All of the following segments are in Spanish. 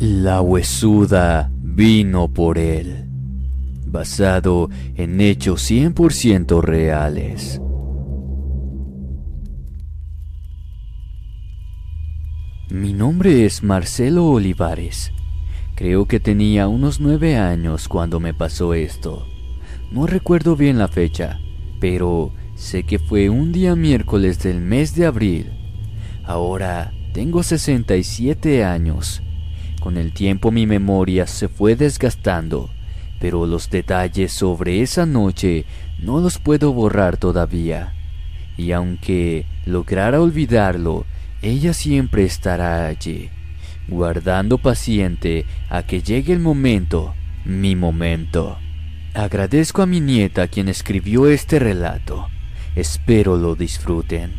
La huesuda vino por él, basado en hechos 100% reales. Mi nombre es Marcelo Olivares. Creo que tenía unos nueve años cuando me pasó esto. No recuerdo bien la fecha, pero sé que fue un día miércoles del mes de abril. Ahora tengo 67 años. Con el tiempo mi memoria se fue desgastando, pero los detalles sobre esa noche no los puedo borrar todavía. Y aunque lograra olvidarlo, ella siempre estará allí, guardando paciente a que llegue el momento, mi momento. Agradezco a mi nieta quien escribió este relato. Espero lo disfruten.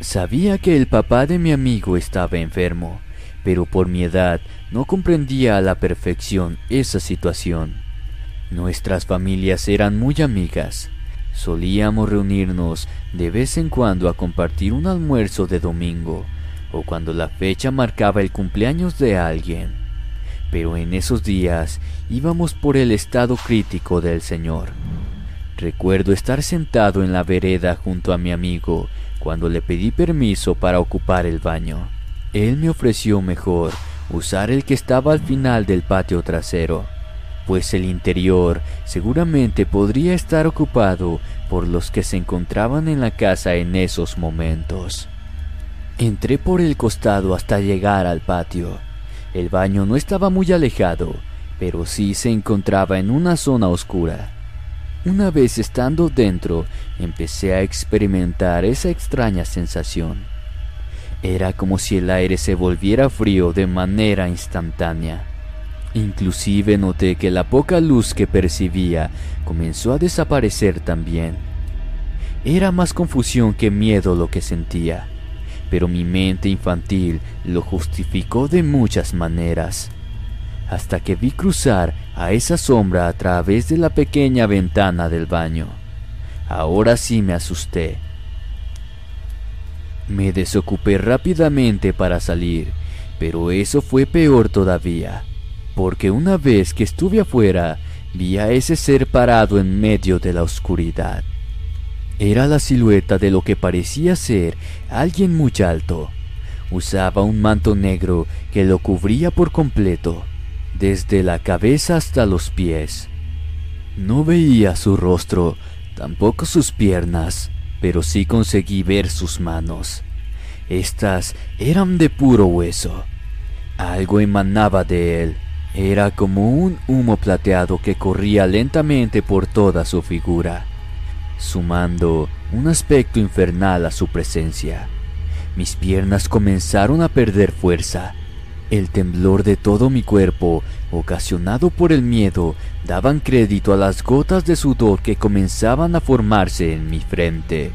Sabía que el papá de mi amigo estaba enfermo, pero por mi edad no comprendía a la perfección esa situación. Nuestras familias eran muy amigas. Solíamos reunirnos de vez en cuando a compartir un almuerzo de domingo o cuando la fecha marcaba el cumpleaños de alguien. Pero en esos días íbamos por el estado crítico del Señor. Recuerdo estar sentado en la vereda junto a mi amigo cuando le pedí permiso para ocupar el baño. Él me ofreció mejor usar el que estaba al final del patio trasero, pues el interior seguramente podría estar ocupado por los que se encontraban en la casa en esos momentos. Entré por el costado hasta llegar al patio. El baño no estaba muy alejado, pero sí se encontraba en una zona oscura. Una vez estando dentro, empecé a experimentar esa extraña sensación. Era como si el aire se volviera frío de manera instantánea. Inclusive noté que la poca luz que percibía comenzó a desaparecer también. Era más confusión que miedo lo que sentía, pero mi mente infantil lo justificó de muchas maneras, hasta que vi cruzar a esa sombra a través de la pequeña ventana del baño. Ahora sí me asusté. Me desocupé rápidamente para salir, pero eso fue peor todavía porque una vez que estuve afuera, vi a ese ser parado en medio de la oscuridad. Era la silueta de lo que parecía ser alguien muy alto. Usaba un manto negro que lo cubría por completo, desde la cabeza hasta los pies. No veía su rostro, tampoco sus piernas, pero sí conseguí ver sus manos. Estas eran de puro hueso. Algo emanaba de él era como un humo plateado que corría lentamente por toda su figura, sumando un aspecto infernal a su presencia. Mis piernas comenzaron a perder fuerza. El temblor de todo mi cuerpo, ocasionado por el miedo, daban crédito a las gotas de sudor que comenzaban a formarse en mi frente.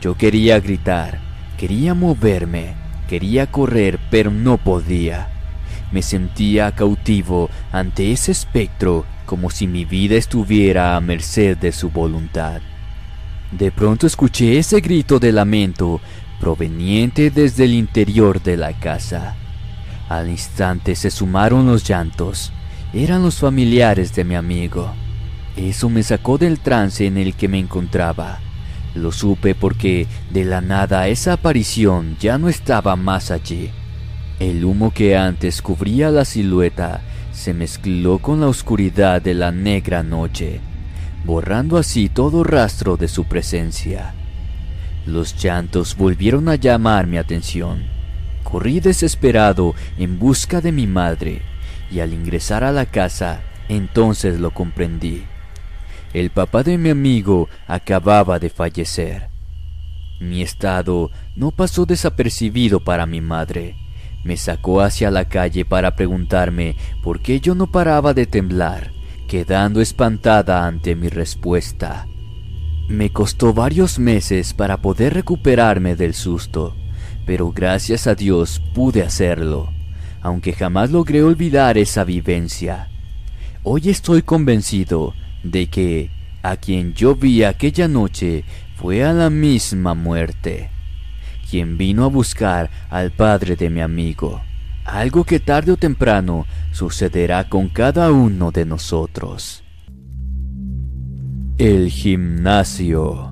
Yo quería gritar, quería moverme, quería correr, pero no podía. Me sentía cautivo ante ese espectro como si mi vida estuviera a merced de su voluntad. De pronto escuché ese grito de lamento proveniente desde el interior de la casa. Al instante se sumaron los llantos. Eran los familiares de mi amigo. Eso me sacó del trance en el que me encontraba. Lo supe porque de la nada esa aparición ya no estaba más allí. El humo que antes cubría la silueta se mezcló con la oscuridad de la negra noche, borrando así todo rastro de su presencia. Los llantos volvieron a llamar mi atención. Corrí desesperado en busca de mi madre y al ingresar a la casa entonces lo comprendí. El papá de mi amigo acababa de fallecer. Mi estado no pasó desapercibido para mi madre. Me sacó hacia la calle para preguntarme por qué yo no paraba de temblar, quedando espantada ante mi respuesta. Me costó varios meses para poder recuperarme del susto, pero gracias a Dios pude hacerlo, aunque jamás logré olvidar esa vivencia. Hoy estoy convencido de que a quien yo vi aquella noche fue a la misma muerte, quien vino a buscar al padre de mi amigo, algo que tarde o temprano sucederá con cada uno de nosotros. El gimnasio,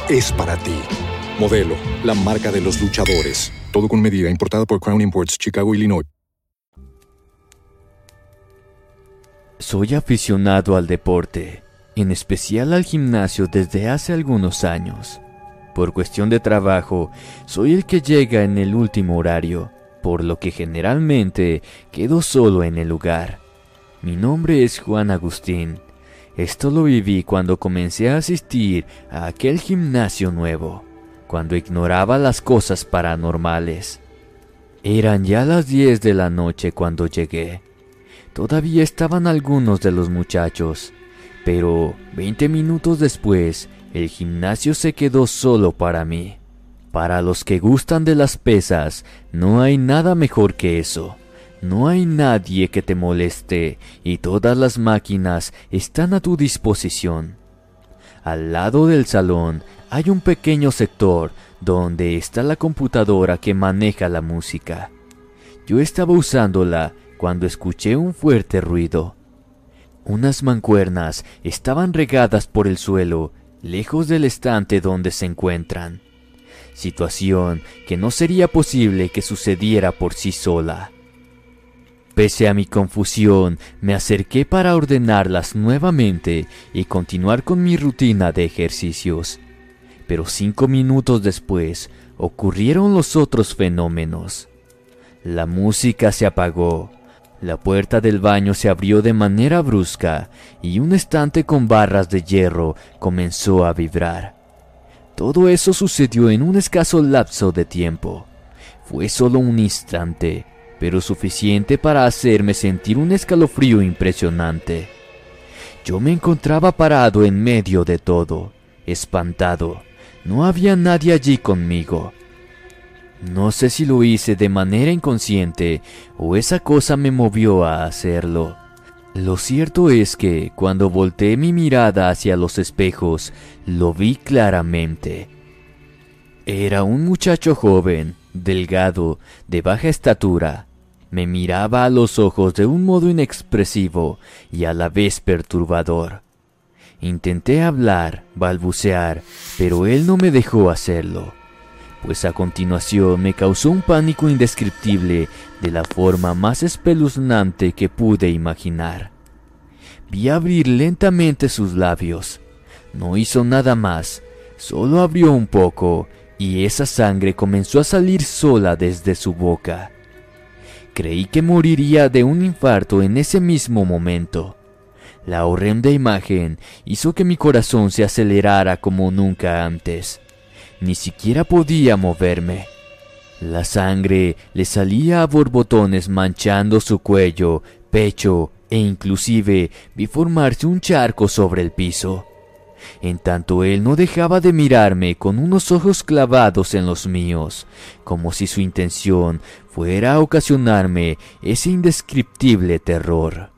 es para ti. Modelo, la marca de los luchadores. Todo con medida, importada por Crown Imports, Chicago, Illinois. Soy aficionado al deporte, en especial al gimnasio desde hace algunos años. Por cuestión de trabajo, soy el que llega en el último horario, por lo que generalmente quedo solo en el lugar. Mi nombre es Juan Agustín. Esto lo viví cuando comencé a asistir a aquel gimnasio nuevo, cuando ignoraba las cosas paranormales. Eran ya las 10 de la noche cuando llegué. Todavía estaban algunos de los muchachos, pero 20 minutos después el gimnasio se quedó solo para mí. Para los que gustan de las pesas, no hay nada mejor que eso. No hay nadie que te moleste y todas las máquinas están a tu disposición. Al lado del salón hay un pequeño sector donde está la computadora que maneja la música. Yo estaba usándola cuando escuché un fuerte ruido. Unas mancuernas estaban regadas por el suelo, lejos del estante donde se encuentran. Situación que no sería posible que sucediera por sí sola. Pese a mi confusión, me acerqué para ordenarlas nuevamente y continuar con mi rutina de ejercicios. Pero cinco minutos después ocurrieron los otros fenómenos. La música se apagó, la puerta del baño se abrió de manera brusca y un estante con barras de hierro comenzó a vibrar. Todo eso sucedió en un escaso lapso de tiempo. Fue solo un instante, pero suficiente para hacerme sentir un escalofrío impresionante. Yo me encontraba parado en medio de todo, espantado. No había nadie allí conmigo. No sé si lo hice de manera inconsciente o esa cosa me movió a hacerlo. Lo cierto es que cuando volteé mi mirada hacia los espejos, lo vi claramente. Era un muchacho joven, delgado, de baja estatura. Me miraba a los ojos de un modo inexpresivo y a la vez perturbador. Intenté hablar, balbucear, pero él no me dejó hacerlo pues a continuación me causó un pánico indescriptible de la forma más espeluznante que pude imaginar. Vi abrir lentamente sus labios. No hizo nada más, solo abrió un poco y esa sangre comenzó a salir sola desde su boca. Creí que moriría de un infarto en ese mismo momento. La horrenda imagen hizo que mi corazón se acelerara como nunca antes. Ni siquiera podía moverme. La sangre le salía a borbotones manchando su cuello, pecho e inclusive vi formarse un charco sobre el piso. En tanto él no dejaba de mirarme con unos ojos clavados en los míos, como si su intención fuera a ocasionarme ese indescriptible terror.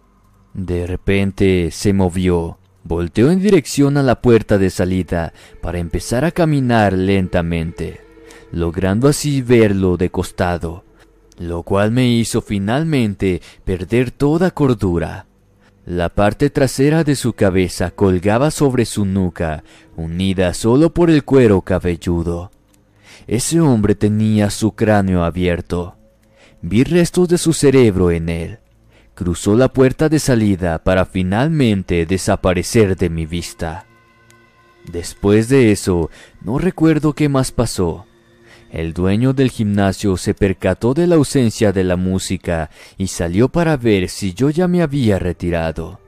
De repente se movió, volteó en dirección a la puerta de salida para empezar a caminar lentamente, logrando así verlo de costado, lo cual me hizo finalmente perder toda cordura. La parte trasera de su cabeza colgaba sobre su nuca, unida solo por el cuero cabelludo. Ese hombre tenía su cráneo abierto. Vi restos de su cerebro en él. Cruzó la puerta de salida para finalmente desaparecer de mi vista. Después de eso, no recuerdo qué más pasó. El dueño del gimnasio se percató de la ausencia de la música y salió para ver si yo ya me había retirado.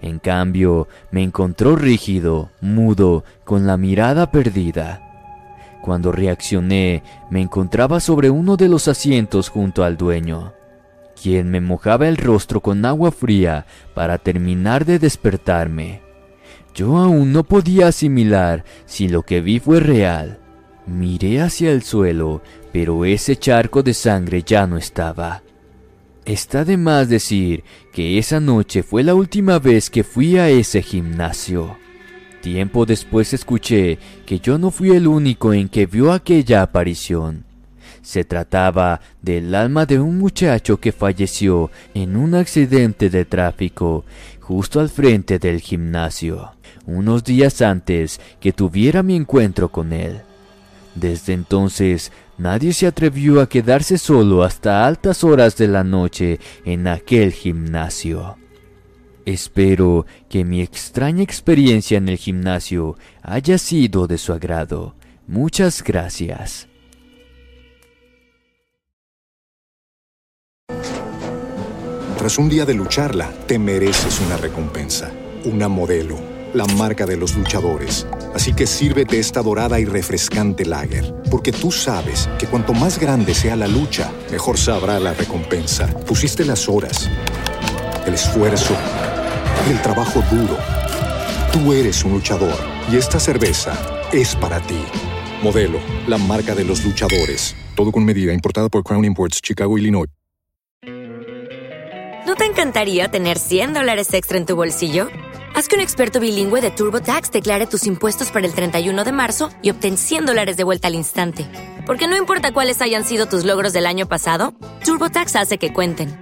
En cambio, me encontró rígido, mudo, con la mirada perdida. Cuando reaccioné, me encontraba sobre uno de los asientos junto al dueño, quien me mojaba el rostro con agua fría para terminar de despertarme. Yo aún no podía asimilar si lo que vi fue real. Miré hacia el suelo, pero ese charco de sangre ya no estaba. Está de más decir que esa noche fue la última vez que fui a ese gimnasio. Tiempo después escuché que yo no fui el único en que vio aquella aparición. Se trataba del alma de un muchacho que falleció en un accidente de tráfico justo al frente del gimnasio, unos días antes que tuviera mi encuentro con él. Desde entonces nadie se atrevió a quedarse solo hasta altas horas de la noche en aquel gimnasio. Espero que mi extraña experiencia en el gimnasio haya sido de su agrado. Muchas gracias. Tras un día de lucharla, te mereces una recompensa, una modelo, la marca de los luchadores. Así que sírvete esta dorada y refrescante lager, porque tú sabes que cuanto más grande sea la lucha, mejor sabrá la recompensa. Pusiste las horas, el esfuerzo, el trabajo duro. Tú eres un luchador y esta cerveza es para ti. Modelo, la marca de los luchadores. Todo con medida, importada por Crown Imports, Chicago, Illinois. ¿No te encantaría tener 100 dólares extra en tu bolsillo? Haz que un experto bilingüe de TurboTax declare tus impuestos para el 31 de marzo y obtén 100 dólares de vuelta al instante. Porque no importa cuáles hayan sido tus logros del año pasado, TurboTax hace que cuenten.